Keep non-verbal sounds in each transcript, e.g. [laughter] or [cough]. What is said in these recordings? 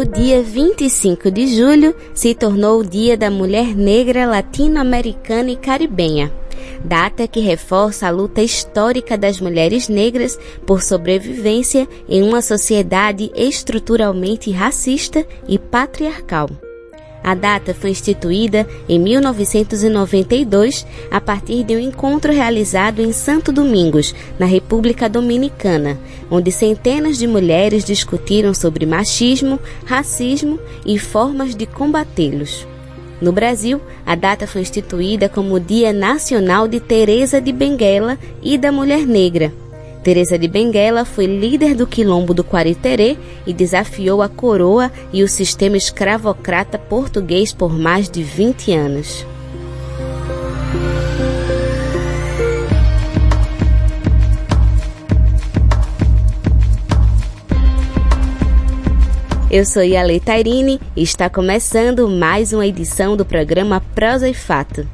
o dia 25 de julho se tornou o Dia da Mulher Negra Latino-Americana e Caribenha, data que reforça a luta histórica das mulheres negras por sobrevivência em uma sociedade estruturalmente racista e patriarcal. A data foi instituída em 1992 a partir de um encontro realizado em Santo Domingos, na República Dominicana, onde centenas de mulheres discutiram sobre machismo, racismo e formas de combatê-los. No Brasil, a data foi instituída como Dia Nacional de Teresa de Benguela e da Mulher Negra, Teresa de Benguela foi líder do quilombo do Quariterê e desafiou a coroa e o sistema escravocrata português por mais de 20 anos. Eu sou Yale Tairine e está começando mais uma edição do programa Prosa e Fato.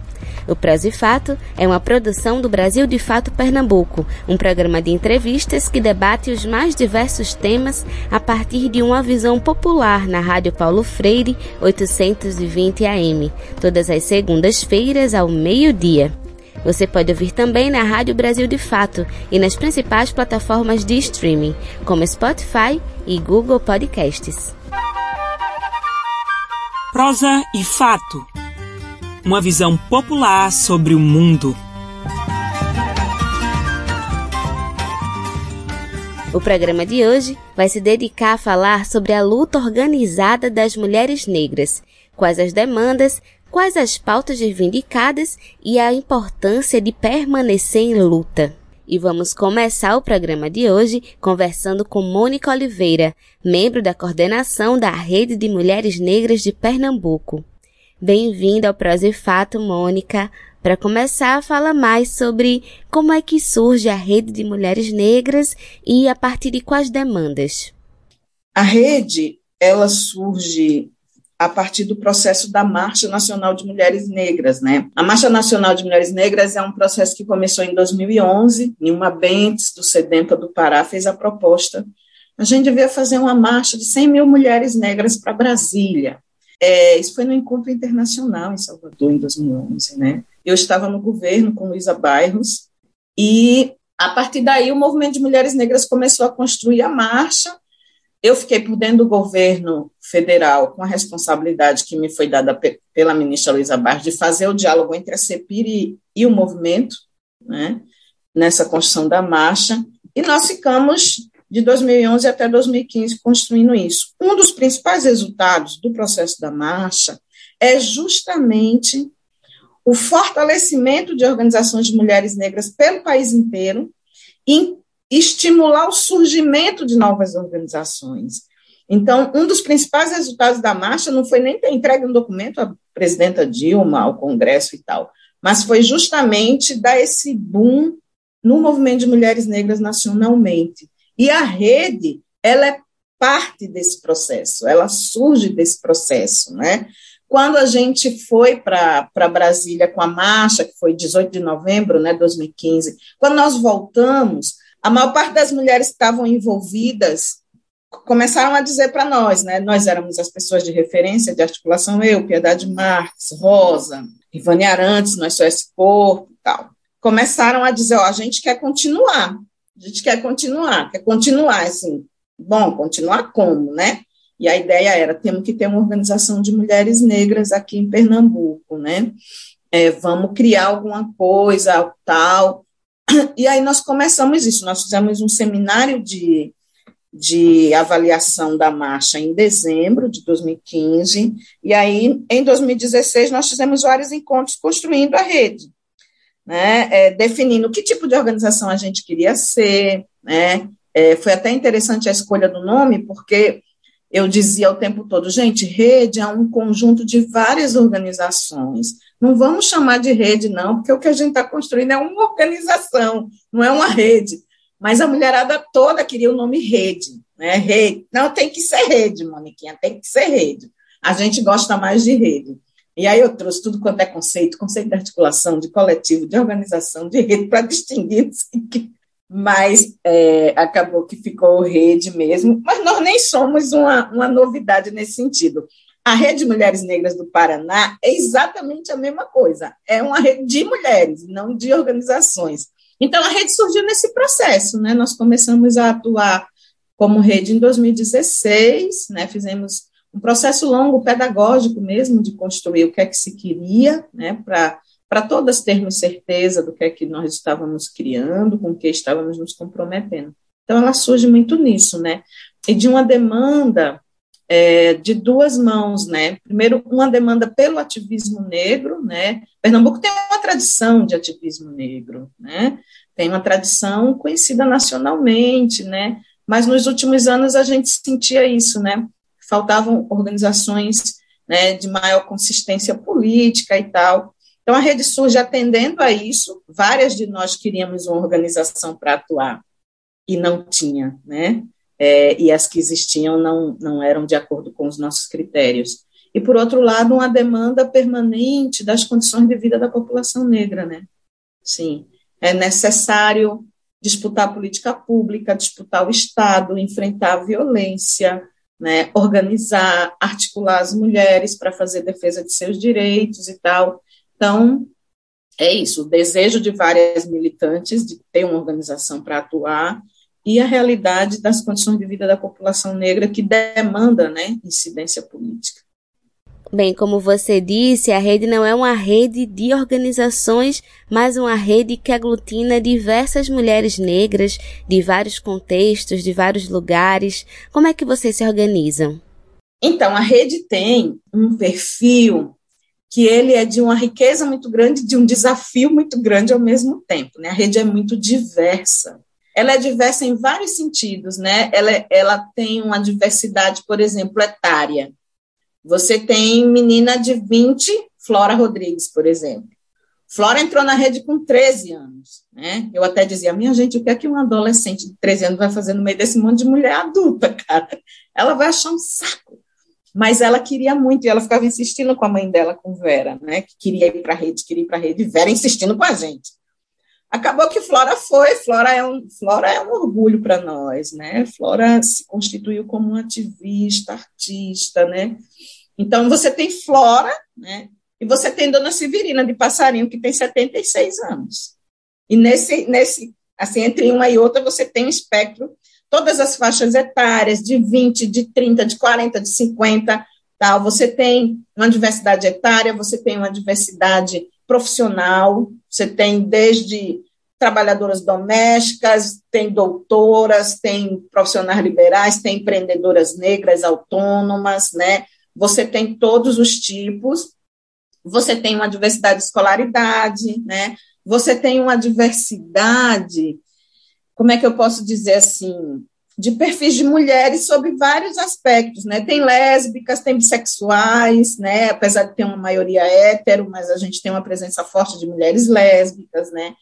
O Prazo e Fato é uma produção do Brasil de Fato Pernambuco, um programa de entrevistas que debate os mais diversos temas a partir de uma visão popular na Rádio Paulo Freire 820 AM, todas as segundas-feiras ao meio-dia. Você pode ouvir também na Rádio Brasil de Fato e nas principais plataformas de streaming, como Spotify e Google Podcasts. Prosa e Fato uma visão popular sobre o mundo. O programa de hoje vai se dedicar a falar sobre a luta organizada das mulheres negras, quais as demandas, quais as pautas reivindicadas e a importância de permanecer em luta. E vamos começar o programa de hoje conversando com Mônica Oliveira, membro da coordenação da Rede de Mulheres Negras de Pernambuco. Bem-vinda ao Prosa e Fato, Mônica. Para começar, fala mais sobre como é que surge a Rede de Mulheres Negras e a partir de quais demandas. A rede, ela surge a partir do processo da Marcha Nacional de Mulheres Negras, né? A Marcha Nacional de Mulheres Negras é um processo que começou em 2011, e uma Bentes do Sedenta do Pará fez a proposta. A gente devia fazer uma marcha de 100 mil mulheres negras para Brasília. É, isso foi no Encontro Internacional em Salvador, em 2011. Né? Eu estava no governo com Luísa Bairros, e a partir daí o movimento de mulheres negras começou a construir a marcha. Eu fiquei por dentro do governo federal com a responsabilidade que me foi dada pela ministra Luísa Bairros de fazer o diálogo entre a CEPIR e, e o movimento, né, nessa construção da marcha, e nós ficamos de 2011 até 2015 construindo isso. Um dos principais resultados do processo da marcha é justamente o fortalecimento de organizações de mulheres negras pelo país inteiro e estimular o surgimento de novas organizações. Então, um dos principais resultados da marcha não foi nem ter entregue um documento à presidenta Dilma, ao Congresso e tal, mas foi justamente dar esse boom no movimento de mulheres negras nacionalmente. E a rede, ela é parte desse processo, ela surge desse processo, né? Quando a gente foi para Brasília com a marcha, que foi 18 de novembro, né, 2015, quando nós voltamos, a maior parte das mulheres que estavam envolvidas começaram a dizer para nós, né, nós éramos as pessoas de referência de articulação, eu, Piedade Marques, Rosa, Ivane Arantes, Nós Só Esse Corpo e tal. Começaram a dizer, ó, a gente quer continuar, a gente quer continuar, quer continuar, assim, bom, continuar como, né? E a ideia era, temos que ter uma organização de mulheres negras aqui em Pernambuco, né? É, vamos criar alguma coisa, tal. E aí nós começamos isso, nós fizemos um seminário de, de avaliação da marcha em dezembro de 2015, e aí, em 2016, nós fizemos vários encontros construindo a rede né, é, definindo que tipo de organização a gente queria ser, né, é, foi até interessante a escolha do nome, porque eu dizia o tempo todo, gente, rede é um conjunto de várias organizações, não vamos chamar de rede, não, porque o que a gente está construindo é uma organização, não é uma rede, mas a mulherada toda queria o nome rede, né, rede, não, tem que ser rede, Moniquinha, tem que ser rede, a gente gosta mais de rede, e aí eu trouxe tudo quanto é conceito, conceito de articulação, de coletivo, de organização, de rede, para distinguir [laughs] assim, mas é, acabou que ficou rede mesmo, mas nós nem somos uma, uma novidade nesse sentido. A Rede Mulheres Negras do Paraná é exatamente a mesma coisa, é uma rede de mulheres, não de organizações. Então, a rede surgiu nesse processo, né? Nós começamos a atuar como rede em 2016, né? Fizemos um processo longo, pedagógico mesmo, de construir o que é que se queria, né? Para para todas termos certeza do que é que nós estávamos criando, com o que estávamos nos comprometendo. Então, ela surge muito nisso, né? E de uma demanda é, de duas mãos, né? Primeiro, uma demanda pelo ativismo negro, né? Pernambuco tem uma tradição de ativismo negro, né? Tem uma tradição conhecida nacionalmente, né? Mas nos últimos anos a gente sentia isso, né? Faltavam organizações né, de maior consistência política e tal. Então, a rede surge atendendo a isso. Várias de nós queríamos uma organização para atuar e não tinha, né? É, e as que existiam não, não eram de acordo com os nossos critérios. E, por outro lado, uma demanda permanente das condições de vida da população negra, né? Sim, é necessário disputar a política pública, disputar o Estado, enfrentar a violência, né, organizar, articular as mulheres para fazer defesa de seus direitos e tal. Então, é isso, o desejo de várias militantes de ter uma organização para atuar e a realidade das condições de vida da população negra que demanda né, incidência política. Bem, como você disse, a rede não é uma rede de organizações, mas uma rede que aglutina diversas mulheres negras de vários contextos, de vários lugares. Como é que vocês se organizam? Então, a rede tem um perfil que ele é de uma riqueza muito grande, de um desafio muito grande ao mesmo tempo. Né? A rede é muito diversa. Ela é diversa em vários sentidos, né? Ela, ela tem uma diversidade, por exemplo, etária. Você tem menina de 20, Flora Rodrigues, por exemplo. Flora entrou na rede com 13 anos, né? Eu até dizia, minha gente, o que é que um adolescente de 13 anos vai fazer no meio desse monte de mulher adulta, [laughs] cara? Ela vai achar um saco mas ela queria muito e ela ficava insistindo com a mãe dela, com Vera, né, que queria ir para a rede, queria ir para a rede, e Vera insistindo com a gente. Acabou que Flora foi, Flora é um, Flora é um orgulho para nós, né? Flora se constituiu como uma ativista, artista, né? Então você tem Flora, né? E você tem Dona Severina de Passarinho que tem 76 anos. E nesse nesse assim entre uma e outra você tem um espectro todas as faixas etárias, de 20, de 30, de 40, de 50, tal. Você tem uma diversidade etária, você tem uma diversidade profissional, você tem desde trabalhadoras domésticas, tem doutoras, tem profissionais liberais, tem empreendedoras negras autônomas, né? Você tem todos os tipos. Você tem uma diversidade de escolaridade, né? Você tem uma diversidade como é que eu posso dizer assim, de perfis de mulheres sobre vários aspectos, né? Tem lésbicas, tem bissexuais, né? Apesar de ter uma maioria hétero, mas a gente tem uma presença forte de mulheres lésbicas, né?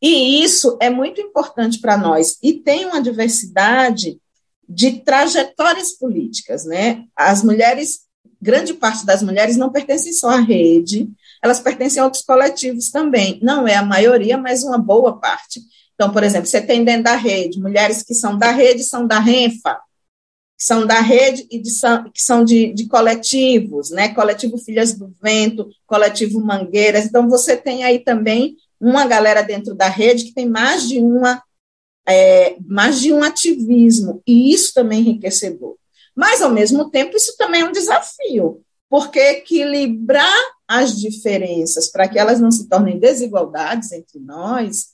E isso é muito importante para nós. E tem uma diversidade de trajetórias políticas, né? As mulheres, grande parte das mulheres não pertencem só à rede, elas pertencem a outros coletivos também. Não é a maioria, mas uma boa parte. Então, por exemplo, você tem dentro da rede mulheres que são da rede, são da RENFA, que são da rede e de, que são de, de coletivos, né? Coletivo Filhas do Vento, Coletivo Mangueiras. Então, você tem aí também uma galera dentro da rede que tem mais de uma é, mais de um ativismo, e isso também é enriquecedor. Mas, ao mesmo tempo, isso também é um desafio, porque equilibrar as diferenças para que elas não se tornem desigualdades entre nós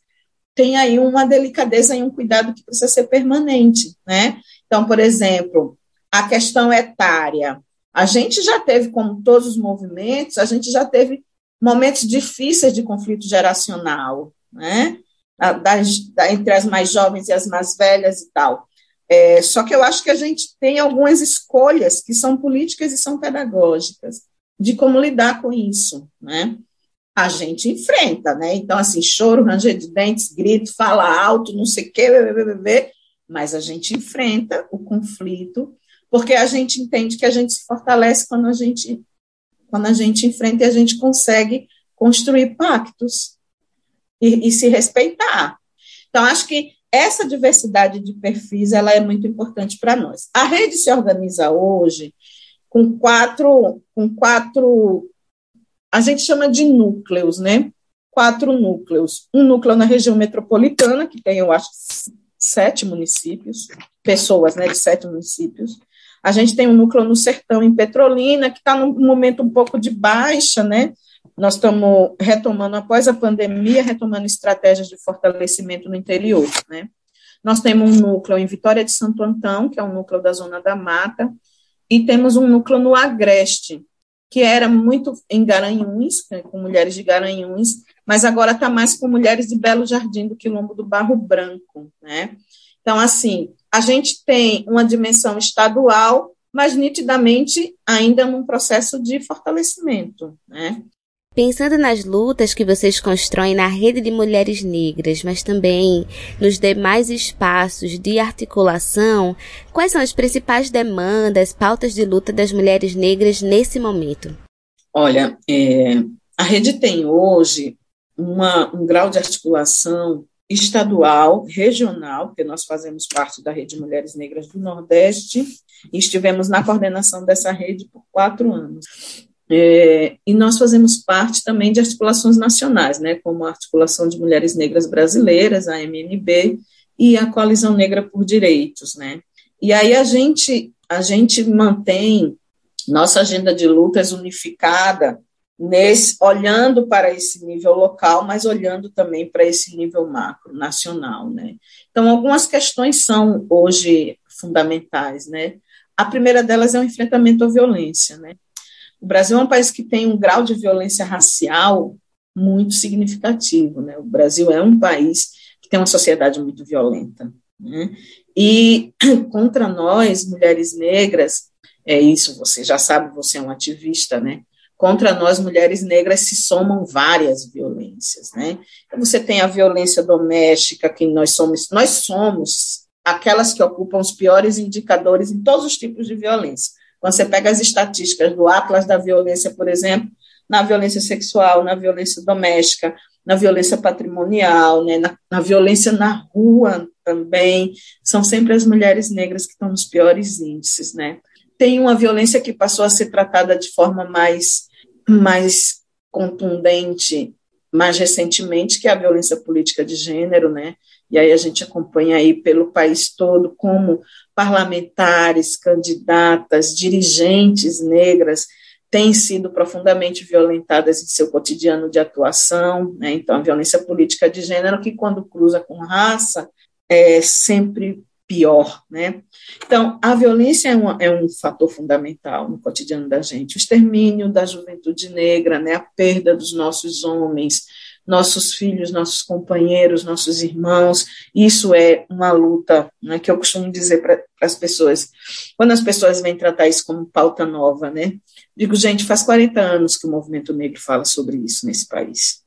tem aí uma delicadeza e um cuidado que precisa ser permanente, né? Então, por exemplo, a questão etária. A gente já teve, como todos os movimentos, a gente já teve momentos difíceis de conflito geracional, né? Das, da, entre as mais jovens e as mais velhas e tal. É, só que eu acho que a gente tem algumas escolhas que são políticas e são pedagógicas de como lidar com isso, né? A gente enfrenta, né? Então, assim, choro, ranger de dentes, grito, fala alto, não sei o quê, mas a gente enfrenta o conflito, porque a gente entende que a gente se fortalece quando a gente, quando a gente enfrenta e a gente consegue construir pactos e, e se respeitar. Então, acho que essa diversidade de perfis ela é muito importante para nós. A rede se organiza hoje com quatro, com quatro, a gente chama de núcleos, né? Quatro núcleos. Um núcleo na região metropolitana, que tem, eu acho, sete municípios, pessoas, né, de sete municípios. A gente tem um núcleo no sertão, em Petrolina, que está num momento um pouco de baixa, né? Nós estamos retomando, após a pandemia, retomando estratégias de fortalecimento no interior, né? Nós temos um núcleo em Vitória de Santo Antão, que é um núcleo da Zona da Mata, e temos um núcleo no Agreste, que era muito em Garanhuns, né, com mulheres de Garanhuns, mas agora está mais com mulheres de Belo Jardim, do Quilombo do Barro Branco, né? Então, assim, a gente tem uma dimensão estadual, mas nitidamente ainda num processo de fortalecimento, né? Pensando nas lutas que vocês constroem na rede de mulheres negras, mas também nos demais espaços de articulação, quais são as principais demandas, pautas de luta das mulheres negras nesse momento? Olha, é, a rede tem hoje uma, um grau de articulação estadual, regional, porque nós fazemos parte da Rede Mulheres Negras do Nordeste e estivemos na coordenação dessa rede por quatro anos. É, e nós fazemos parte também de articulações nacionais, né, como a Articulação de Mulheres Negras Brasileiras, a MNB, e a Coalizão Negra por Direitos, né. E aí a gente, a gente mantém nossa agenda de lutas unificada nesse, olhando para esse nível local, mas olhando também para esse nível macro, nacional, né. Então, algumas questões são hoje fundamentais, né. A primeira delas é o enfrentamento à violência, né. O Brasil é um país que tem um grau de violência racial muito significativo. Né? O Brasil é um país que tem uma sociedade muito violenta. Né? E [clears throat] contra nós, mulheres negras, é isso, você já sabe, você é um ativista, né? Contra nós, mulheres negras, se somam várias violências, né? Então, você tem a violência doméstica, que nós somos, nós somos aquelas que ocupam os piores indicadores em todos os tipos de violência. Quando você pega as estatísticas do Atlas da Violência, por exemplo, na violência sexual, na violência doméstica, na violência patrimonial, né, na, na, violência na rua também, são sempre as mulheres negras que estão nos piores índices, né. Tem uma violência que passou a ser tratada de forma mais, mais contundente mais recentemente, que é a violência política de gênero, né, e aí a gente acompanha aí pelo país todo como parlamentares, candidatas, dirigentes negras têm sido profundamente violentadas em seu cotidiano de atuação, né? então a violência política de gênero que quando cruza com raça é sempre pior, né? Então, a violência é, uma, é, um fator fundamental no cotidiano da gente. O extermínio da juventude negra, né? A perda dos nossos homens, nossos filhos, nossos companheiros, nossos irmãos. Isso é uma luta né, que eu costumo dizer para as pessoas. Quando as pessoas vêm tratar isso como pauta nova, né? Digo, gente, faz 40 anos que o movimento negro fala sobre isso nesse país.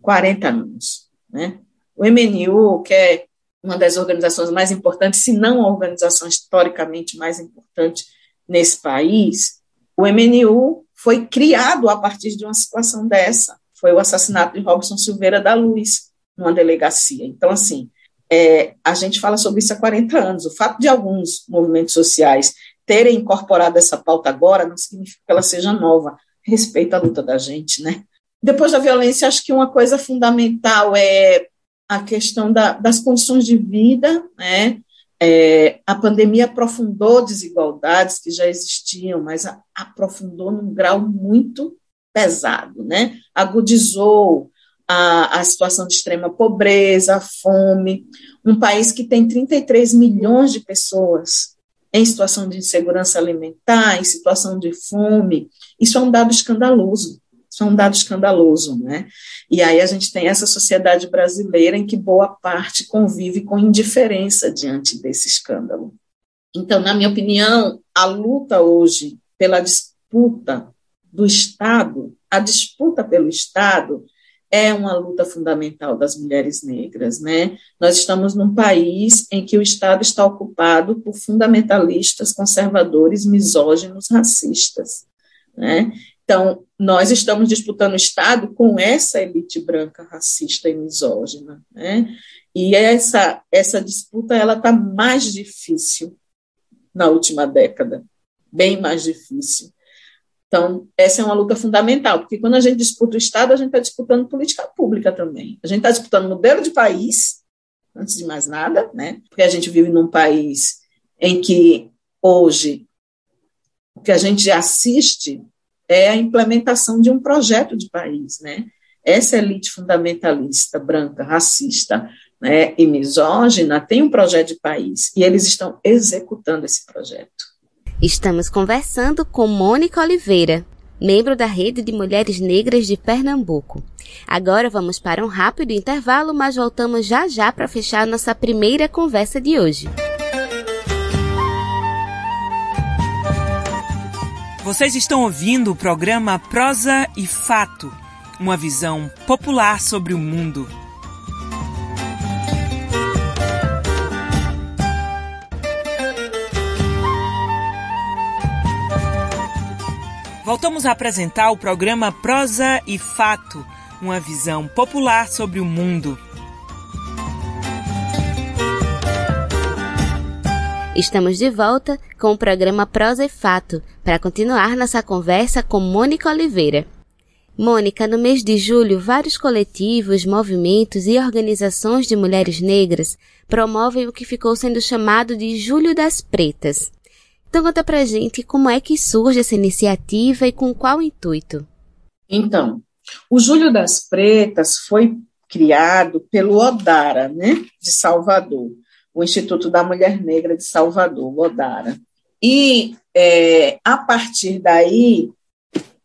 40 anos, né? O MNU, que é uma das organizações mais importantes, se não a organização historicamente mais importante nesse país, o MNU foi criado a partir de uma situação dessa, foi o assassinato de Robson Silveira da Luz, numa delegacia. Então, assim, é, a gente fala sobre isso há 40 anos. O fato de alguns movimentos sociais terem incorporado essa pauta agora não significa que ela seja nova. Respeita a luta da gente, né? Depois da violência, acho que uma coisa fundamental é a questão da, das condições de vida, né? É, a pandemia aprofundou desigualdades que já existiam, mas a, aprofundou num grau muito pesado, né? Agudizou a, a situação de extrema pobreza, a fome, um país que tem 33 milhões de pessoas em situação de insegurança alimentar, em situação de fome, isso é um dado escandaloso. Isso é um dado escandaloso, né? E aí a gente tem essa sociedade brasileira em que boa parte convive com indiferença diante desse escândalo. Então, na minha opinião, a luta hoje pela disputa do Estado, a disputa pelo Estado é uma luta fundamental das mulheres negras, né? Nós estamos num país em que o Estado está ocupado por fundamentalistas, conservadores, misóginos, racistas, né? Então, nós estamos disputando o Estado com essa elite branca racista e misógina, né? E essa, essa disputa ela está mais difícil na última década, bem mais difícil. Então, essa é uma luta fundamental, porque quando a gente disputa o Estado, a gente está disputando política pública também. A gente está disputando modelo de país, antes de mais nada, né? Porque a gente vive num país em que hoje o que a gente assiste é a implementação de um projeto de país, né? Essa elite fundamentalista, branca, racista né, e misógina tem um projeto de país e eles estão executando esse projeto. Estamos conversando com Mônica Oliveira, membro da Rede de Mulheres Negras de Pernambuco. Agora vamos para um rápido intervalo, mas voltamos já já para fechar nossa primeira conversa de hoje. Vocês estão ouvindo o programa Prosa e Fato, uma visão popular sobre o mundo. Voltamos a apresentar o programa Prosa e Fato, uma visão popular sobre o mundo. Estamos de volta com o programa Prosa e Fato para continuar nossa conversa com Mônica Oliveira. Mônica, no mês de julho, vários coletivos, movimentos e organizações de mulheres negras promovem o que ficou sendo chamado de Julho das Pretas. Então conta pra gente como é que surge essa iniciativa e com qual intuito. Então, o Julho das Pretas foi criado pelo Odara, né, de Salvador, o Instituto da Mulher Negra de Salvador, o Odara. E é, a partir daí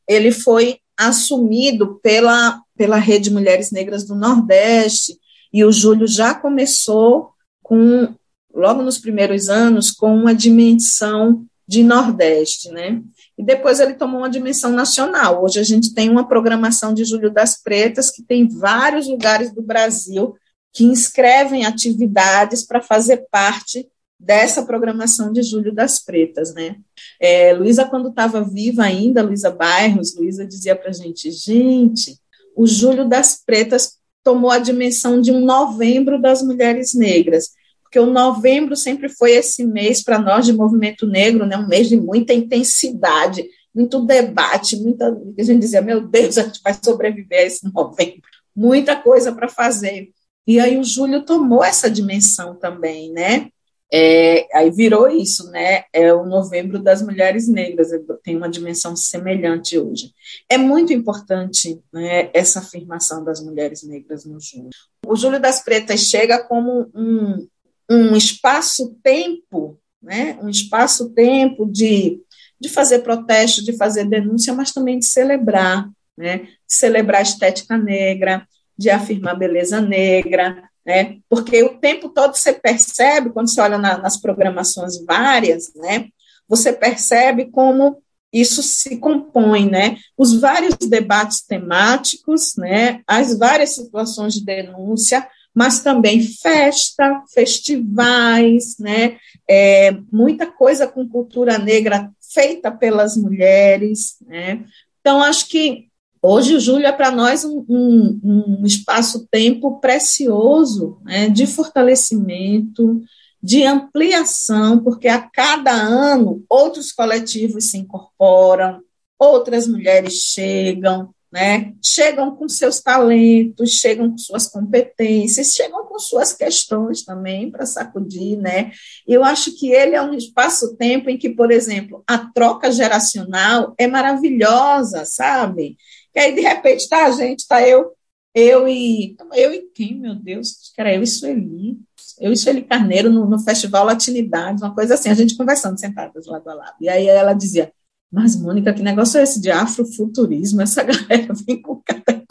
ele foi assumido pela, pela Rede Mulheres Negras do Nordeste, e o Júlio já começou com logo nos primeiros anos, com uma dimensão de Nordeste, né? E depois ele tomou uma dimensão nacional. Hoje a gente tem uma programação de Julho das Pretas que tem vários lugares do Brasil que inscrevem atividades para fazer parte dessa programação de Julho das Pretas, né? É, Luísa, quando estava viva ainda, Luísa Bairros, Luísa dizia para a gente, gente, o Julho das Pretas tomou a dimensão de um novembro das mulheres negras porque o novembro sempre foi esse mês para nós de movimento negro, né, um mês de muita intensidade, muito debate, muita. A gente dizia, meu Deus, a gente vai sobreviver a esse novembro, muita coisa para fazer. E aí o Júlio tomou essa dimensão também, né? É, aí virou isso, né? É o novembro das mulheres negras, tem uma dimensão semelhante hoje. É muito importante né, essa afirmação das mulheres negras no Júlio. O Júlio das Pretas chega como um, um espaço-tempo, né, um espaço-tempo de, de fazer protesto, de fazer denúncia, mas também de celebrar, né, de celebrar a estética negra, de afirmar beleza negra, né, porque o tempo todo você percebe, quando você olha na, nas programações várias, né, você percebe como isso se compõe, né? Os vários debates temáticos, né? As várias situações de denúncia, mas também festa, festivais, né? É, muita coisa com cultura negra feita pelas mulheres, né? Então, acho que hoje o Júlio é para nós um, um, um espaço-tempo precioso né? de fortalecimento, de ampliação, porque a cada ano outros coletivos se incorporam, outras mulheres chegam, né? Chegam com seus talentos, chegam com suas competências, chegam com suas questões também para sacudir, né? Eu acho que ele é um espaço-tempo em que, por exemplo, a troca geracional é maravilhosa, sabe? Que aí de repente tá a gente, tá eu, eu e eu e quem, meu Deus, que era eu e Sueli, eu e Sueli Carneiro no, no Festival Latinidade, uma coisa assim, a gente conversando sentadas lado a lado. E aí ela dizia: mas, Mônica, que negócio é esse de afrofuturismo? Essa [laughs] galera vem com cada coisa.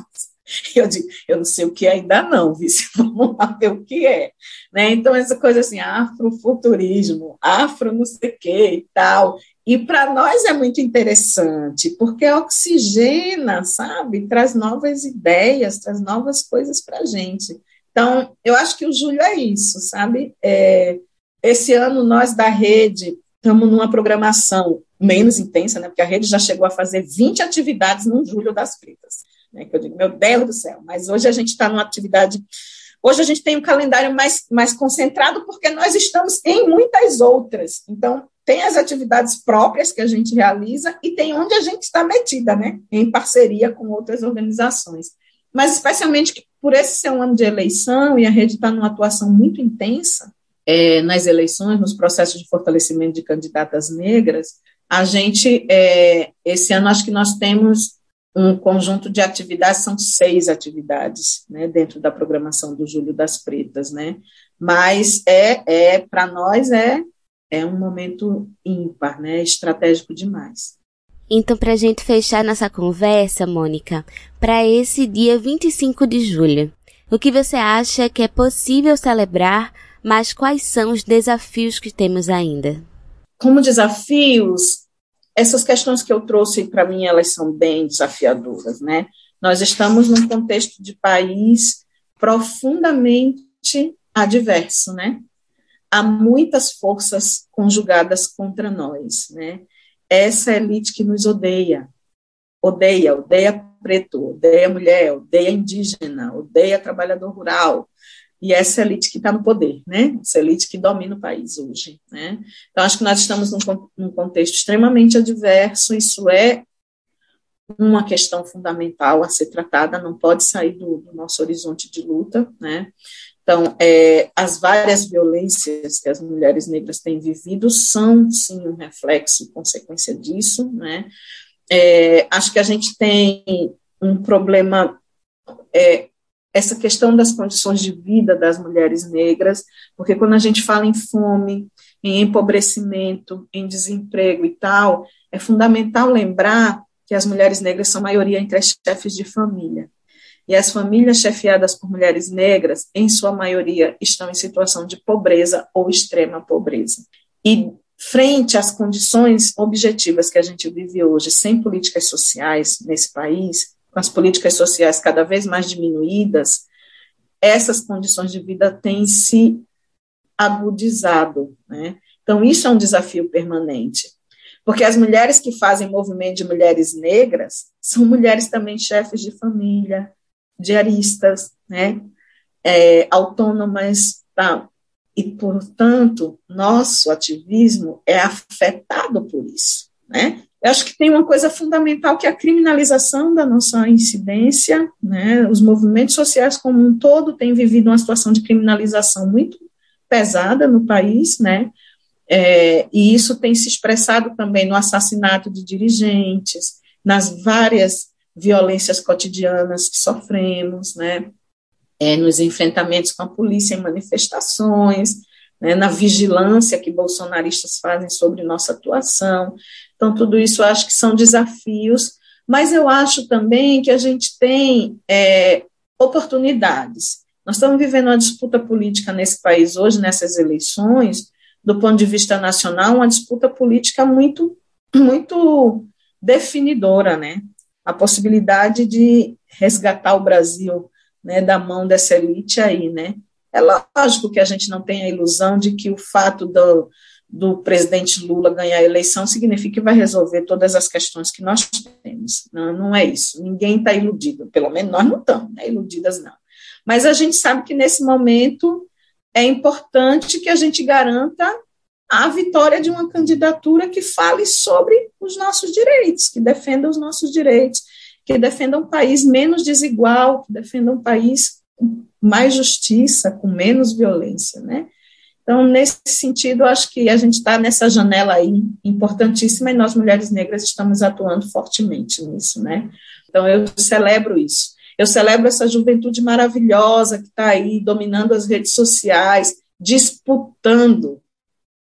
Eu digo, eu não sei o que é ainda não, vice, [laughs] vamos lá ver o que é. Né? Então, essa coisa assim, afrofuturismo, afro não sei o que e tal. E para nós é muito interessante, porque oxigena, sabe? Traz novas ideias, traz novas coisas para a gente. Então, eu acho que o Júlio é isso, sabe? É, esse ano nós da rede estamos numa programação menos intensa, né? Porque a rede já chegou a fazer 20 atividades no Julho das Pretas. Né? Que eu digo, meu Deus do céu, mas hoje a gente está numa atividade. Hoje a gente tem um calendário mais, mais concentrado porque nós estamos em muitas outras. Então, tem as atividades próprias que a gente realiza e tem onde a gente está metida, né? Em parceria com outras organizações. Mas, especialmente por esse ser um ano de eleição e a rede está numa atuação muito intensa é, nas eleições, nos processos de fortalecimento de candidatas negras, a gente, é, esse ano, acho que nós temos um conjunto de atividades, são seis atividades, né, dentro da programação do Júlio das Pretas, né, mas é, é para nós, é, é um momento ímpar, né, estratégico demais. Então, para a gente fechar nossa conversa, Mônica, para esse dia 25 de julho, o que você acha que é possível celebrar, mas quais são os desafios que temos ainda? Como desafios, essas questões que eu trouxe para mim, elas são bem desafiadoras, né? Nós estamos num contexto de país profundamente adverso, né? Há muitas forças conjugadas contra nós, né? Essa elite que nos odeia, odeia, odeia preto, odeia mulher, odeia indígena, odeia trabalhador rural, e essa elite que está no poder, né? Essa elite que domina o país hoje, né? Então, acho que nós estamos num, num contexto extremamente adverso, isso é uma questão fundamental a ser tratada, não pode sair do, do nosso horizonte de luta, né? Então, é, as várias violências que as mulheres negras têm vivido são, sim, um reflexo, consequência disso, né? É, acho que a gente tem um problema é, essa questão das condições de vida das mulheres negras, porque quando a gente fala em fome, em empobrecimento, em desemprego e tal, é fundamental lembrar que as mulheres negras são maioria entre as chefes de família. E as famílias chefiadas por mulheres negras, em sua maioria, estão em situação de pobreza ou extrema pobreza. E frente às condições objetivas que a gente vive hoje, sem políticas sociais nesse país, com as políticas sociais cada vez mais diminuídas, essas condições de vida têm se agudizado. Né? Então, isso é um desafio permanente. Porque as mulheres que fazem movimento de mulheres negras são mulheres também chefes de família, diaristas, né? É, autônomas, tá? e, portanto, nosso ativismo é afetado por isso. Né? Eu acho que tem uma coisa fundamental que é a criminalização da nossa incidência, né? Os movimentos sociais como um todo têm vivido uma situação de criminalização muito pesada no país, né? É, e isso tem se expressado também no assassinato de dirigentes, nas várias violências cotidianas que sofremos, né? É, nos enfrentamentos com a polícia em manifestações, né, na vigilância que bolsonaristas fazem sobre nossa atuação. Então, tudo isso acho que são desafios, mas eu acho também que a gente tem é, oportunidades. Nós estamos vivendo uma disputa política nesse país hoje, nessas eleições, do ponto de vista nacional, uma disputa política muito, muito definidora, né? A possibilidade de resgatar o Brasil né, da mão dessa elite aí, né? É lógico que a gente não tem a ilusão de que o fato do, do presidente Lula ganhar a eleição significa que vai resolver todas as questões que nós temos. Não, não é isso. Ninguém está iludido, pelo menos nós não estamos né, iludidas, não. Mas a gente sabe que nesse momento é importante que a gente garanta a vitória de uma candidatura que fale sobre os nossos direitos, que defenda os nossos direitos, que defenda um país menos desigual, que defenda um país mais justiça, com menos violência, né? Então, nesse sentido, acho que a gente está nessa janela aí importantíssima e nós, mulheres negras, estamos atuando fortemente nisso, né? Então, eu celebro isso. Eu celebro essa juventude maravilhosa que está aí dominando as redes sociais, disputando,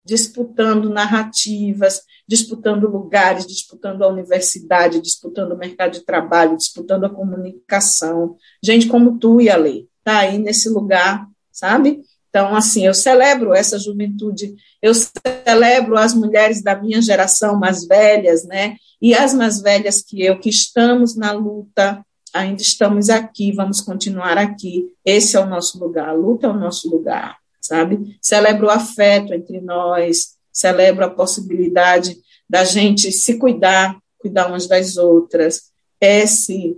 disputando narrativas, disputando lugares, disputando a universidade, disputando o mercado de trabalho, disputando a comunicação. Gente como tu e a Lei, está aí nesse lugar, sabe? Então, assim, eu celebro essa juventude, eu celebro as mulheres da minha geração mais velhas, né? E as mais velhas que eu, que estamos na luta, ainda estamos aqui, vamos continuar aqui. Esse é o nosso lugar, a luta é o nosso lugar, sabe? Celebro o afeto entre nós, celebro a possibilidade da gente se cuidar, cuidar umas das outras, esse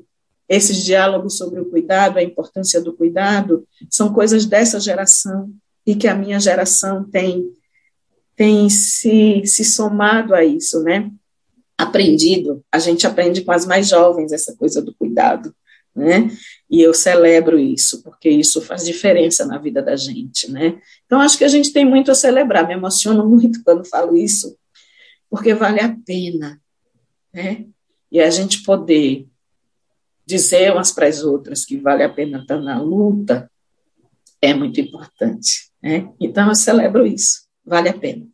esses diálogos sobre o cuidado, a importância do cuidado, são coisas dessa geração e que a minha geração tem tem se, se somado a isso, né? Aprendido, a gente aprende com as mais jovens essa coisa do cuidado, né? E eu celebro isso, porque isso faz diferença na vida da gente, né? Então, acho que a gente tem muito a celebrar, me emociono [laughs] muito quando falo isso, porque vale a pena, né? E a gente poder dizer umas para as outras que vale a pena estar na luta é muito importante. Né? Então, eu celebro isso, vale a pena.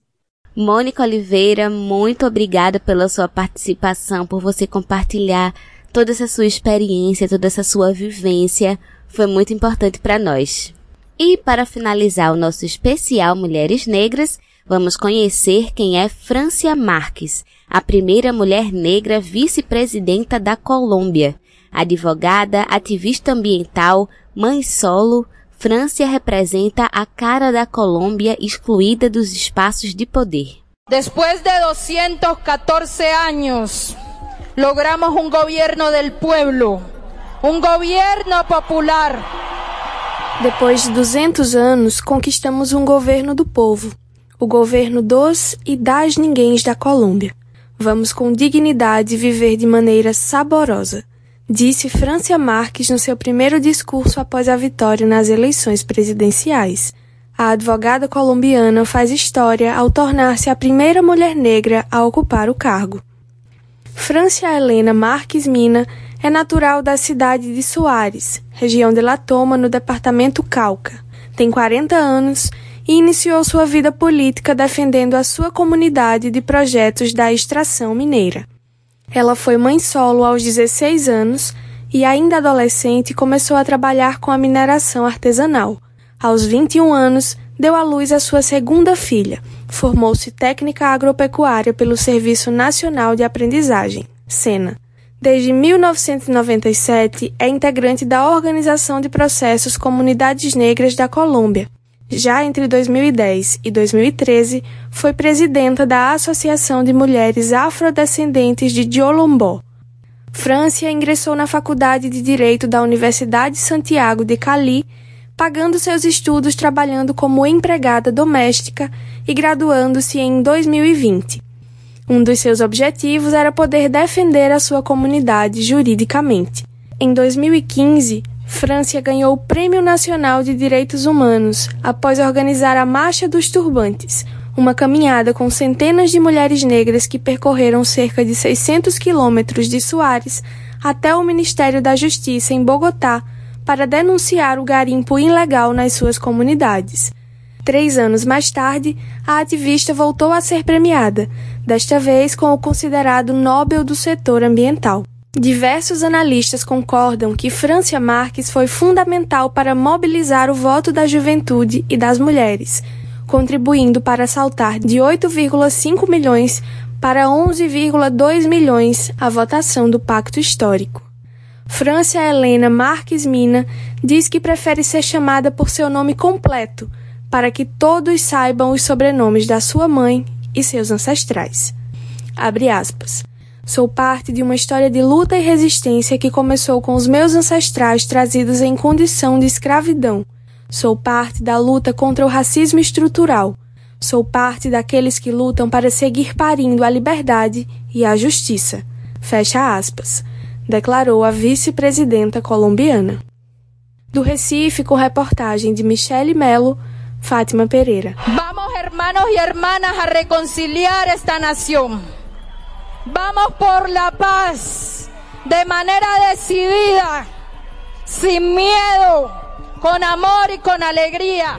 Mônica Oliveira, muito obrigada pela sua participação, por você compartilhar toda essa sua experiência, toda essa sua vivência. Foi muito importante para nós. E para finalizar o nosso especial Mulheres Negras, vamos conhecer quem é Francia Marques, a primeira mulher negra vice-presidenta da Colômbia. Advogada, ativista ambiental, mãe solo, Francia representa a cara da Colômbia excluída dos espaços de poder. Depois de 214 anos, logramos um governo del pueblo, um governo popular. Depois de 200 anos, conquistamos um governo do povo, o governo dos e das ninguéms da Colômbia. Vamos com dignidade viver de maneira saborosa disse Francia Marques no seu primeiro discurso após a vitória nas eleições presidenciais. A advogada colombiana faz história ao tornar-se a primeira mulher negra a ocupar o cargo. Francia Helena Marques Mina é natural da cidade de Soares, região de La Toma, no departamento Cauca. Tem 40 anos e iniciou sua vida política defendendo a sua comunidade de projetos da extração mineira. Ela foi mãe solo aos 16 anos e, ainda adolescente, começou a trabalhar com a mineração artesanal. Aos 21 anos, deu à luz a sua segunda filha. Formou-se técnica agropecuária pelo Serviço Nacional de Aprendizagem, SENA. Desde 1997, é integrante da Organização de Processos Comunidades Negras da Colômbia, já entre 2010 e 2013, foi presidenta da Associação de Mulheres Afrodescendentes de Diolombó. Frância ingressou na Faculdade de Direito da Universidade Santiago de Cali, pagando seus estudos trabalhando como empregada doméstica e graduando-se em 2020. Um dos seus objetivos era poder defender a sua comunidade juridicamente. Em 2015, França ganhou o Prêmio Nacional de Direitos Humanos após organizar a Marcha dos Turbantes, uma caminhada com centenas de mulheres negras que percorreram cerca de 600 quilômetros de Soares até o Ministério da Justiça em Bogotá para denunciar o garimpo ilegal nas suas comunidades. Três anos mais tarde, a ativista voltou a ser premiada, desta vez com o considerado Nobel do setor ambiental. Diversos analistas concordam que Francia Marques foi fundamental para mobilizar o voto da juventude e das mulheres, contribuindo para saltar de 8,5 milhões para 11,2 milhões a votação do Pacto Histórico. Francia Helena Marques Mina diz que prefere ser chamada por seu nome completo, para que todos saibam os sobrenomes da sua mãe e seus ancestrais. Abre aspas. Sou parte de uma história de luta e resistência que começou com os meus ancestrais trazidos em condição de escravidão. Sou parte da luta contra o racismo estrutural. Sou parte daqueles que lutam para seguir parindo a liberdade e a justiça. Fecha aspas, declarou a vice-presidenta colombiana. Do Recife, com reportagem de Michele Melo, Fátima Pereira. Vamos, hermanos e hermanas, a reconciliar esta nação. Vamos por la paz de manera decidida, sin miedo, con amor y con alegría.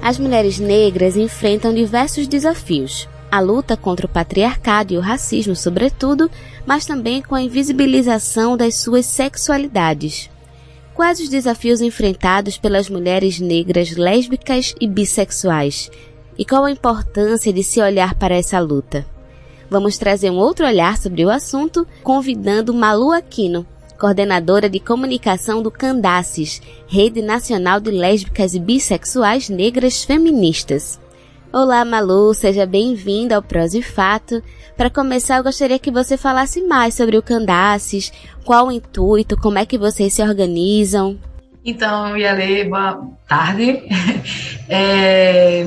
As mulheres negras enfrentam diversos desafios. A luta contra o patriarcado e o racismo, sobretudo, mas também com a invisibilização das suas sexualidades. Quais os desafios enfrentados pelas mulheres negras lésbicas e bissexuais? E qual a importância de se olhar para essa luta? Vamos trazer um outro olhar sobre o assunto, convidando Malu Aquino, coordenadora de comunicação do Candaces, Rede Nacional de Lésbicas e Bissexuais Negras Feministas. Olá, Malu, seja bem-vinda ao Pros e Fato. Para começar, eu gostaria que você falasse mais sobre o Candaces, qual o intuito, como é que vocês se organizam. Então, Yale, boa tarde. [laughs] É,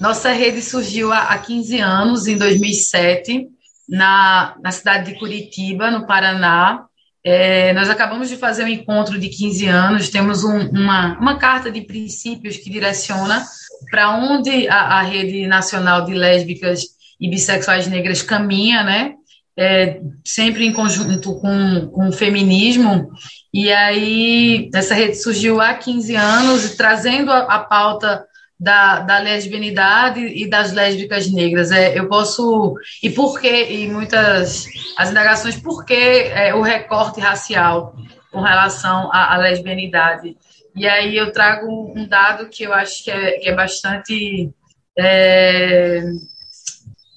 nossa rede surgiu há 15 anos, em 2007, na, na cidade de Curitiba, no Paraná. É, nós acabamos de fazer um encontro de 15 anos, temos um, uma, uma carta de princípios que direciona para onde a, a, rede nacional de lésbicas e bissexuais negras caminha, né? É, sempre em conjunto com, com o feminismo. E aí, essa rede surgiu há 15 anos, trazendo a, a pauta da, da lesbianidade e das lésbicas negras. É, eu posso. E por que, e muitas. As indagações, por que é, o recorte racial com relação à, à lesbianidade? E aí eu trago um dado que eu acho que é, que é bastante. É,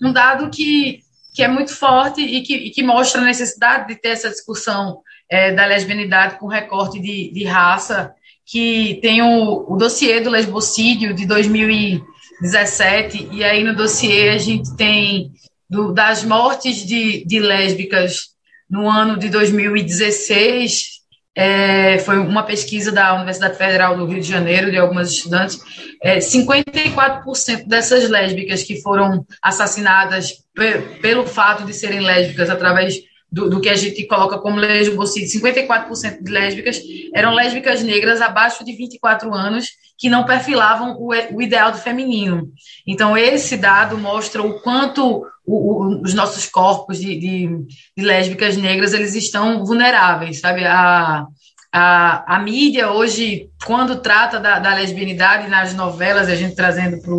um dado que, que é muito forte e que, e que mostra a necessidade de ter essa discussão é, da lesbianidade com recorte de, de raça, que tem o, o dossiê do lesbocídio de 2017, e aí no dossiê a gente tem do, das mortes de, de lésbicas no ano de 2016, é, foi uma pesquisa da Universidade Federal do Rio de Janeiro, de algumas estudantes, é, 54% dessas lésbicas que foram assassinadas pelo fato de serem lésbicas através do, do que a gente coloca como lesbocídio, 54% de lésbicas eram lésbicas negras abaixo de 24 anos que não perfilavam o, o ideal do feminino. Então, esse dado mostra o quanto o, o, os nossos corpos de, de, de, lésbicas negras eles estão vulneráveis, sabe? A, a, a mídia hoje, quando trata da, da lesbianidade nas novelas, a gente trazendo para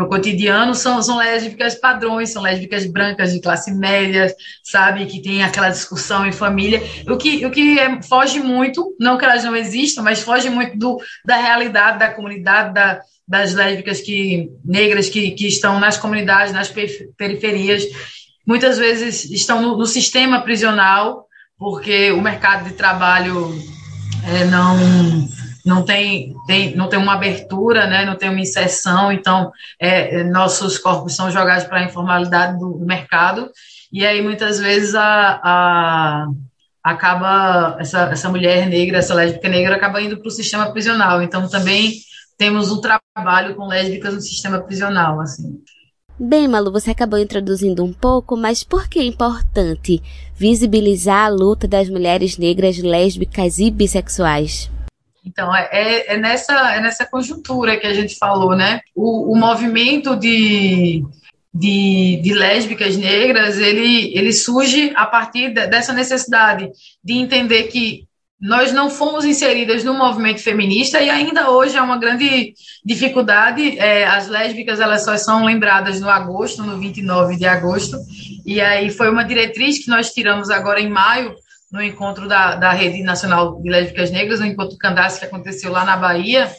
o cotidiano, são, são lésbicas padrões, são lésbicas brancas de classe média, sabe? Que tem aquela discussão em família. O que, o que é, foge muito, não que elas não existam, mas foge muito do, da realidade da comunidade, da, das lésbicas que, negras que, que estão nas comunidades, nas periferias. Muitas vezes estão no, no sistema prisional, porque o mercado de trabalho é, não não tem, tem, não tem uma abertura, né, não tem uma inserção, então é, é nossos corpos são jogados para a informalidade do, do, mercado, e aí muitas vezes a, a acaba essa, essa mulher negra, essa lésbica negra acaba indo para o sistema prisional, então também temos um trabalho com lésbicas no sistema prisional, assim. Bem, Malu, você acabou introduzindo um pouco, mas por que é importante visibilizar a luta das mulheres negras lésbicas e bissexuais? Então, é, é, é nessa, é nessa conjuntura que a gente falou, né? O, o movimento de, de, de, lésbicas negras, ele, ele surge a partir dessa necessidade de entender que nós não fomos inseridas no movimento feminista e ainda hoje é uma grande dificuldade. É, as lésbicas elas só são lembradas no agosto, no 29 de agosto, e aí foi uma diretriz que nós tiramos agora em maio no encontro da, da Rede Nacional de Lésbicas Negras, no encontro Candace que aconteceu lá na Bahia.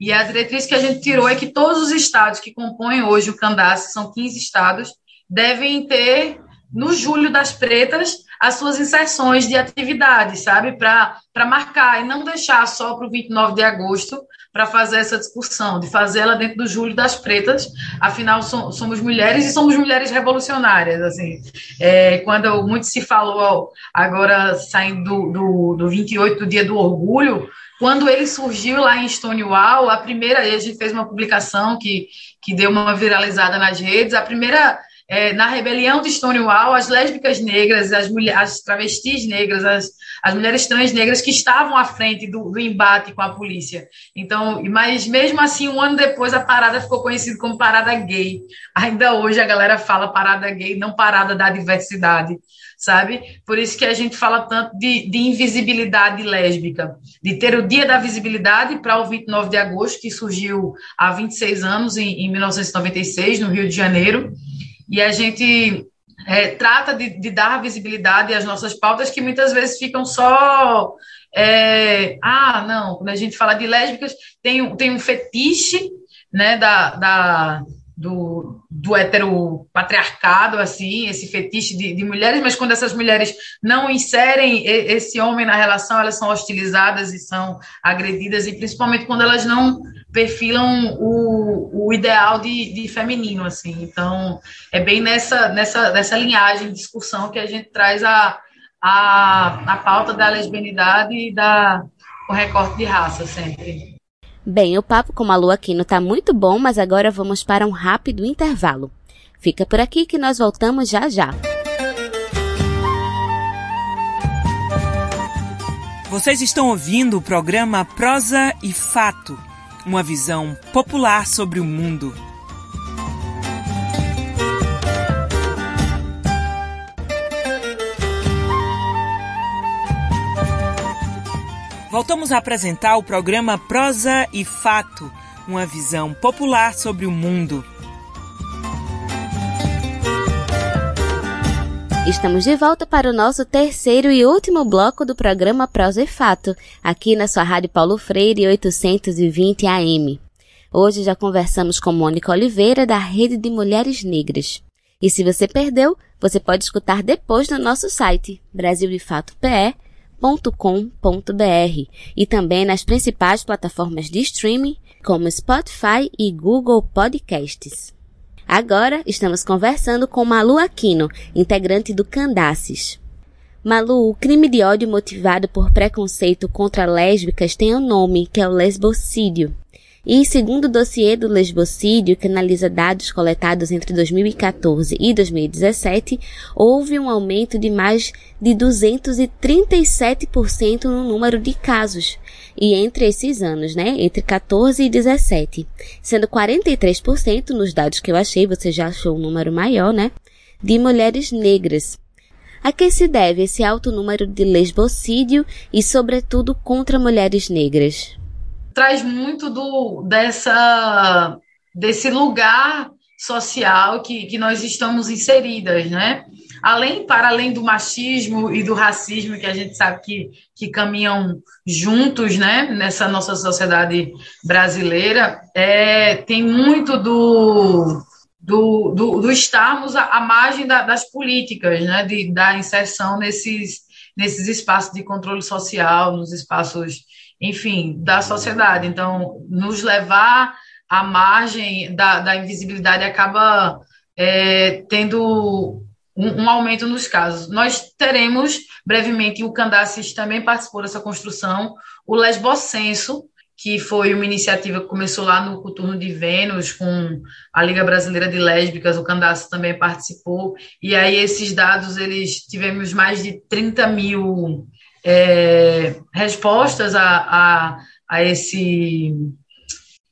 E a diretriz que a gente tirou é que todos os estados que compõem hoje o Candace, são 15 estados, devem ter no Julho das Pretas as suas inserções de atividades, sabe? Para marcar e não deixar só para o 29 de agosto para fazer essa discussão, de fazê-la dentro do Julho das Pretas. Afinal, somos mulheres e somos mulheres revolucionárias. assim. É, quando muito se falou, agora saindo do, do, do 28, do Dia do Orgulho, quando ele surgiu lá em Stonewall, a primeira, a gente fez uma publicação que, que deu uma viralizada nas redes, a primeira é, na rebelião de Stonewall, as lésbicas negras, as, mulheres, as travestis negras, as, as mulheres trans negras que estavam à frente do, do, embate com a polícia. Então, mas mesmo assim, um ano depois, a parada ficou conhecida como parada gay. Ainda hoje a galera fala parada gay, não parada da diversidade sabe? Por isso que a gente fala tanto de, de invisibilidade lésbica, de ter o Dia da Visibilidade para o 29 de agosto, que surgiu há 26 anos, em, em 1996, no Rio de Janeiro, e a gente é, trata de, de, dar visibilidade às nossas pautas que muitas vezes ficam só. É, ah, não, quando a gente fala de lésbicas, tem, tem um fetiche né, da, da, do, do heteropatriarcado, assim, esse fetiche de, de, mulheres, mas quando essas mulheres não inserem esse homem na relação, elas são hostilizadas e são agredidas, e principalmente quando elas não perfilam o, o ideal de, de feminino, assim. Então, é bem nessa, nessa, nessa linhagem de discussão que a gente traz a, a, a pauta da lesbianidade e da, o recorte de raça sempre. Bem, o papo com a Lu Aquino tá muito bom, mas agora vamos para um rápido intervalo. Fica por aqui que nós voltamos já já. Vocês estão ouvindo o programa Prosa e Fato, uma visão popular sobre o mundo. Voltamos a apresentar o programa Prosa e Fato, uma visão popular sobre o mundo. Estamos de volta para o nosso terceiro e último bloco do programa Prosa e Fato, aqui na sua Rádio Paulo Freire 820 AM. Hoje já conversamos com Mônica Oliveira, da Rede de Mulheres Negras. E se você perdeu, você pode escutar depois no nosso site, Brasil de Fato PE, www.radiofobia.com.br e também nas principais plataformas de streaming como Spotify e Google Podcasts. Agora estamos conversando com Malu Aquino, integrante do Candaces. Malu, o crime de ódio motivado por preconceito contra lésbicas tem um nome, que é o lesbocídio. E segundo o dossiê do lesbocídio, que analisa dados coletados entre 2014 e 2017, houve um aumento de mais de 237% no número de casos. E entre esses anos, né, entre 14 e 17, sendo 43% nos dados que eu achei, você já achou um número maior, né, de mulheres negras. A que se deve esse alto número de lesbocídio e, sobretudo, contra mulheres negras? Traz muito do dessa desse lugar social que, que nós estamos inseridas, né? Além, para além do machismo e do racismo que a gente sabe que, que caminham juntos, né? Nessa nossa sociedade brasileira, é, tem muito do, do, do, do estarmos à, à margem da, das políticas, né? De, da inserção nesses, nesses espaços de controle social, nos espaços enfim, da sociedade. Então, nos levar à margem da, da invisibilidade acaba é, tendo um, um, aumento nos casos. Nós teremos brevemente, o Candaces também participou dessa construção, o Lesbocenso, que foi uma iniciativa que começou lá no Coturno de Vênus, com a Liga Brasileira de Lésbicas, o Candace também participou, e aí esses dados, eles tivemos mais de 30 mil é, respostas a, a, a, esse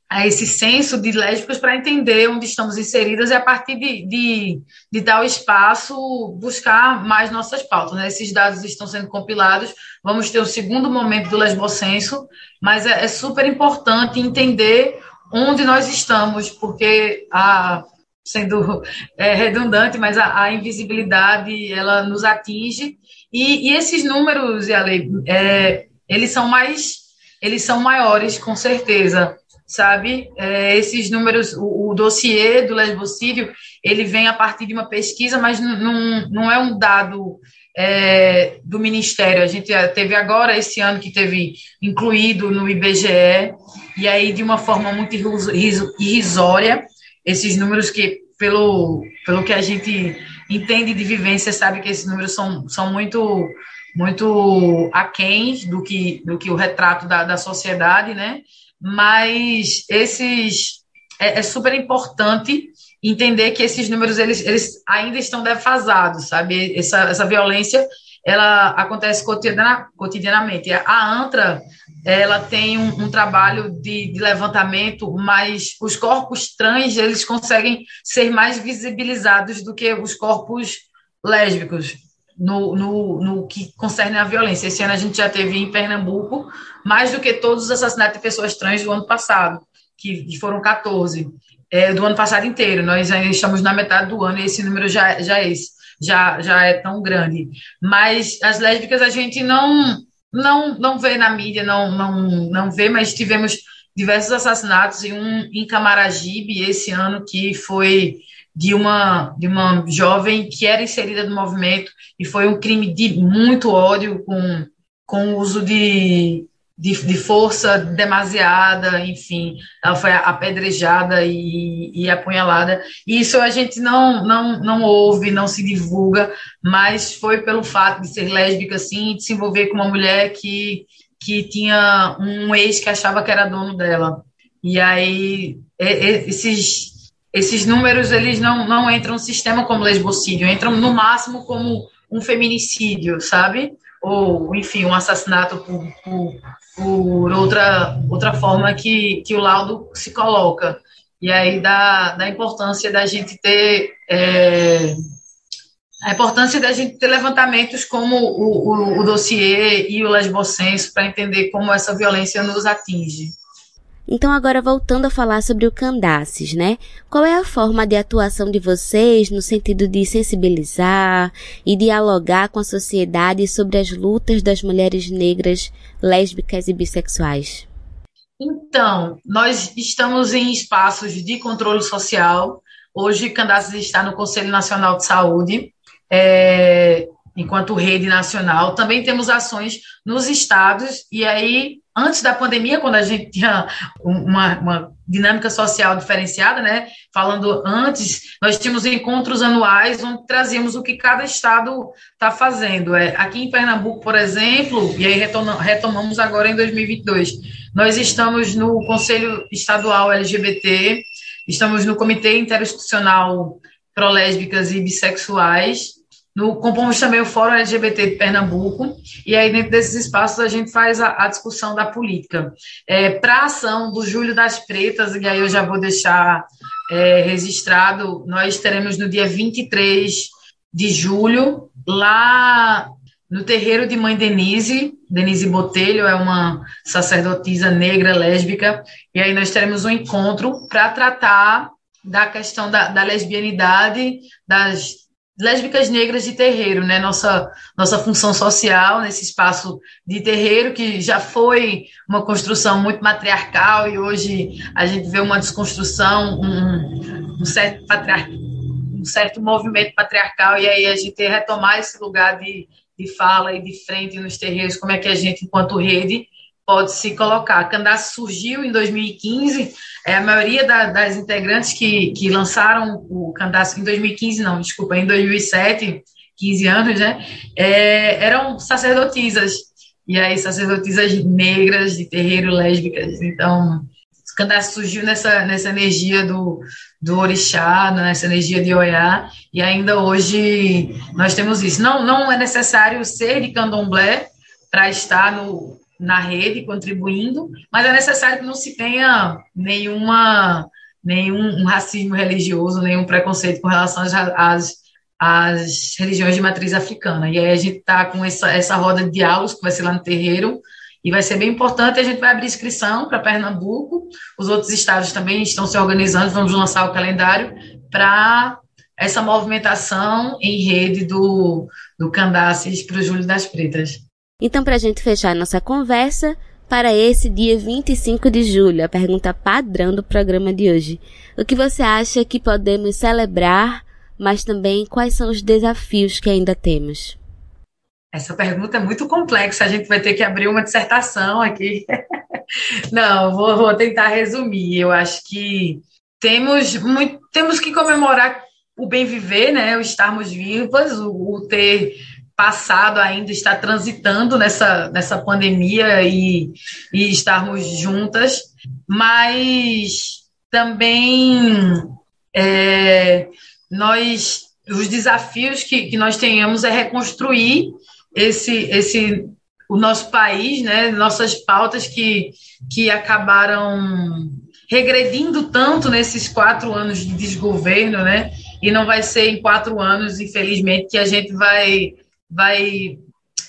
a esse senso de lésbicas para entender onde estamos inseridas e a partir de, de, de espaço buscar mais nossas pautas. Né? Esses dados estão sendo compilados, vamos ter o segundo momento do lesbocenso, mas é, é super importante entender onde nós estamos, porque a sendo é, redundante, mas a, a, invisibilidade ela nos atinge e, e esses números, Ale, é, eles são mais, eles são maiores, com certeza, sabe? É, esses números, o, o dossiê do lesbocídio, ele vem a partir de uma pesquisa, mas não, é um dado é, do Ministério. A gente teve agora, esse ano, que teve incluído no IBGE, e aí, de uma forma muito irrisória, esses números que, pelo, pelo que a gente entende de vivência sabe que esses números são, são muito muito aquém do que, do que o retrato da, da sociedade, né? Mas esses é, é super importante entender que esses números eles, eles ainda estão defasados, sabe? Essa, essa violência ela acontece cotidiana, cotidianamente. A ANTRA ela tem um, um trabalho de, de, levantamento, mas os corpos trans eles conseguem ser mais visibilizados do que os corpos lésbicos no, no, no que concerne a violência. Esse ano a gente já teve em Pernambuco mais do que todos os assassinatos de pessoas trans do ano passado, que, que foram 14, é, do ano passado inteiro. Nós ainda estamos na metade do ano e esse número já, já é esse já, já é tão grande. Mas as lésbicas a gente não não não vê na mídia, não não não vê, mas tivemos diversos assassinatos e um em Camaragibe esse ano que foi de uma de uma jovem que era inserida no movimento e foi um crime de muito ódio com com o uso de de, de, força demasiada, enfim, ela foi apedrejada e, e apunhalada. Isso a gente não, não, não ouve, não se divulga, mas foi pelo fato de ser lésbica, assim, de se envolver com uma mulher que, que tinha um ex que achava que era dono dela. E aí, esses, esses números, eles não, não entram no sistema como lesbocídio, entram no máximo como um feminicídio, sabe? Ou, enfim, um assassinato por, por por outra, outra forma que, que o laudo se coloca. E aí da, da importância da gente ter é, a importância da gente ter levantamentos como o, o, o dossiê e o lesbocenso para entender como essa violência nos atinge. Então, agora voltando a falar sobre o Candaces, né? Qual é a forma de atuação de vocês no sentido de sensibilizar e dialogar com a sociedade sobre as lutas das mulheres negras, lésbicas e bissexuais? Então, nós estamos em espaços de controle social. Hoje, Candaces está no Conselho Nacional de Saúde. É, enquanto rede nacional. Também temos ações nos estados, e aí antes da pandemia, quando a gente tinha uma, uma, dinâmica social diferenciada, né? Falando antes, nós tínhamos encontros anuais onde trazíamos o que cada estado está fazendo. É, aqui em Pernambuco, por exemplo, e aí retomamos agora em 2022, nós estamos no Conselho Estadual LGBT, estamos no Comitê Interinstitucional Prolésbicas e Bissexuais, no, compomos também o Fórum LGBT de Pernambuco, e aí dentro desses espaços a gente faz a, a discussão da política. É, Para a ação do Júlio das Pretas, e aí eu já vou deixar é, registrado, nós teremos no dia 23 de julho, lá no terreiro de Mãe Denise, Denise Botelho é uma sacerdotisa negra lésbica, e aí nós teremos um encontro para tratar da questão da, da lesbianidade, das lésbicas negras de terreiro, né? Nossa, nossa função social nesse espaço de terreiro, que já foi uma construção muito matriarcal e hoje a gente vê uma desconstrução, um, um certo patriar, um certo movimento patriarcal, e aí a gente retomar esse lugar de, de fala e de frente nos terreiros, como é que a gente, enquanto rede, pode se colocar. A Candace surgiu em 2015, é, a maioria da, das integrantes que, que lançaram o Candace em 2015, não, desculpa, em 2007, 15 anos, né, é, eram sacerdotisas, e aí sacerdotisas negras, de terreiro, lésbicas, então... Candace surgiu nessa, nessa energia do, do orixá, nessa energia de Oiá, e ainda hoje nós temos isso. Não, não é necessário ser de candomblé para estar no, na rede, contribuindo, mas é necessário que não se tenha nenhuma, nenhum um racismo religioso, nenhum preconceito com relação às, às, às religiões de matriz africana. E aí a gente está com essa, essa roda de diálogos que vai ser lá no terreiro, e vai ser bem importante. A gente vai abrir inscrição para Pernambuco, os outros estados também estão se organizando, vamos lançar o calendário para essa movimentação em rede do, do Candaces para o Júlio das Pretas. Então, para a gente fechar nossa conversa, para esse dia 25 de julho, a pergunta padrão do programa de hoje. O que você acha que podemos celebrar, mas também quais são os desafios que ainda temos? Essa pergunta é muito complexa, a gente vai ter que abrir uma dissertação aqui. [laughs] Não, vou, vou tentar resumir. Eu acho que temos, muito, temos que comemorar o bem viver, né? O estarmos vivos, o, o ter passado ainda está transitando nessa, nessa pandemia e, e estarmos juntas, mas também É, nós, os desafios que, que nós tenhamos é reconstruir esse, esse o nosso país, né, nossas pautas que, que acabaram regredindo tanto nesses quatro anos de desgoverno, né, e não vai ser em quatro anos, infelizmente, que a gente vai, vai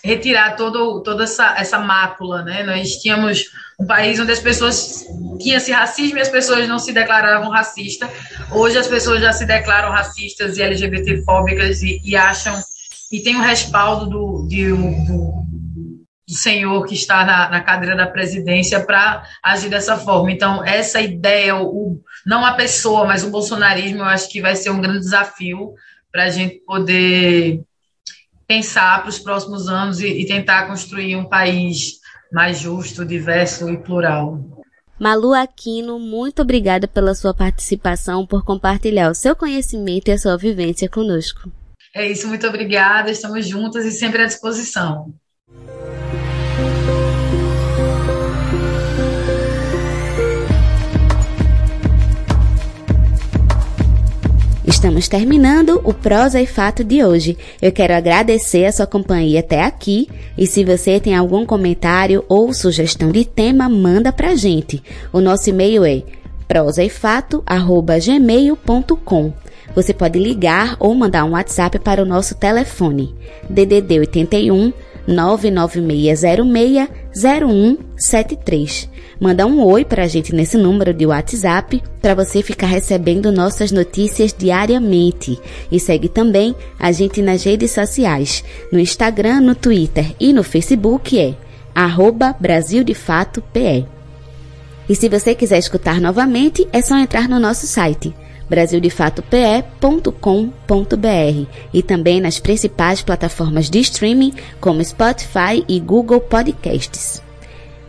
retirar todo, toda essa, essa mácula, né, nós tínhamos um país onde as pessoas tinha esse racismo e as pessoas não se declaravam racistas, hoje as pessoas já se declaram racistas e LGBTfóbicas e, e acham e tem o respaldo do, de, do, do senhor que está na, na cadeira da presidência para agir dessa forma. Então, essa ideia, o, não a pessoa, mas o bolsonarismo, eu acho que vai ser um grande desafio para a gente poder pensar para os próximos anos e, e tentar construir um país mais justo, diverso e plural. Malu Aquino, muito obrigada pela sua participação, por compartilhar o seu conhecimento e a sua vivência conosco. É isso, muito obrigada. Estamos juntas e sempre à disposição. Estamos terminando o Prosa e Fato de hoje. Eu quero agradecer a sua companhia até aqui e se você tem algum comentário ou sugestão de tema, manda pra gente. O nosso e-mail é prosaefato@gmail.com. Você pode ligar ou mandar um WhatsApp para o nosso telefone DDD 81 99606 0173. Manda um oi para a gente nesse número de WhatsApp para você ficar recebendo nossas notícias diariamente. E segue também a gente nas redes sociais, no Instagram, no Twitter e no Facebook é arroba. E se você quiser escutar novamente, é só entrar no nosso site brasildefatope.com.br e também nas principais plataformas de streaming como Spotify e Google Podcasts.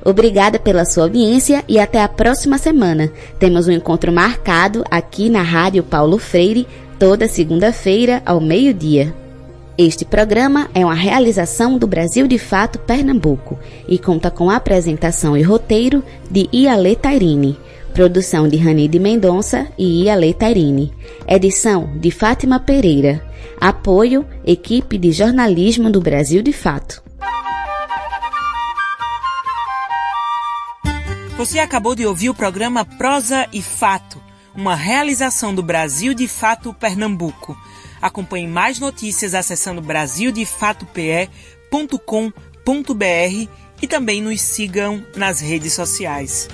Obrigada pela sua audiência e até a próxima semana. Temos um encontro marcado aqui na Rádio Paulo Freire toda segunda-feira ao meio-dia. Este programa é uma realização do Brasil de Fato Pernambuco e conta com a apresentação e roteiro de Iale Tairine. Produção de Rani de Mendonça e Iale Tairine. Edição de Fátima Pereira. Apoio Equipe de Jornalismo do Brasil de Fato. Você acabou de ouvir o programa Prosa e Fato, uma realização do Brasil de Fato Pernambuco. Acompanhe mais notícias acessando brasildefatope.com.br e também nos sigam nas redes sociais.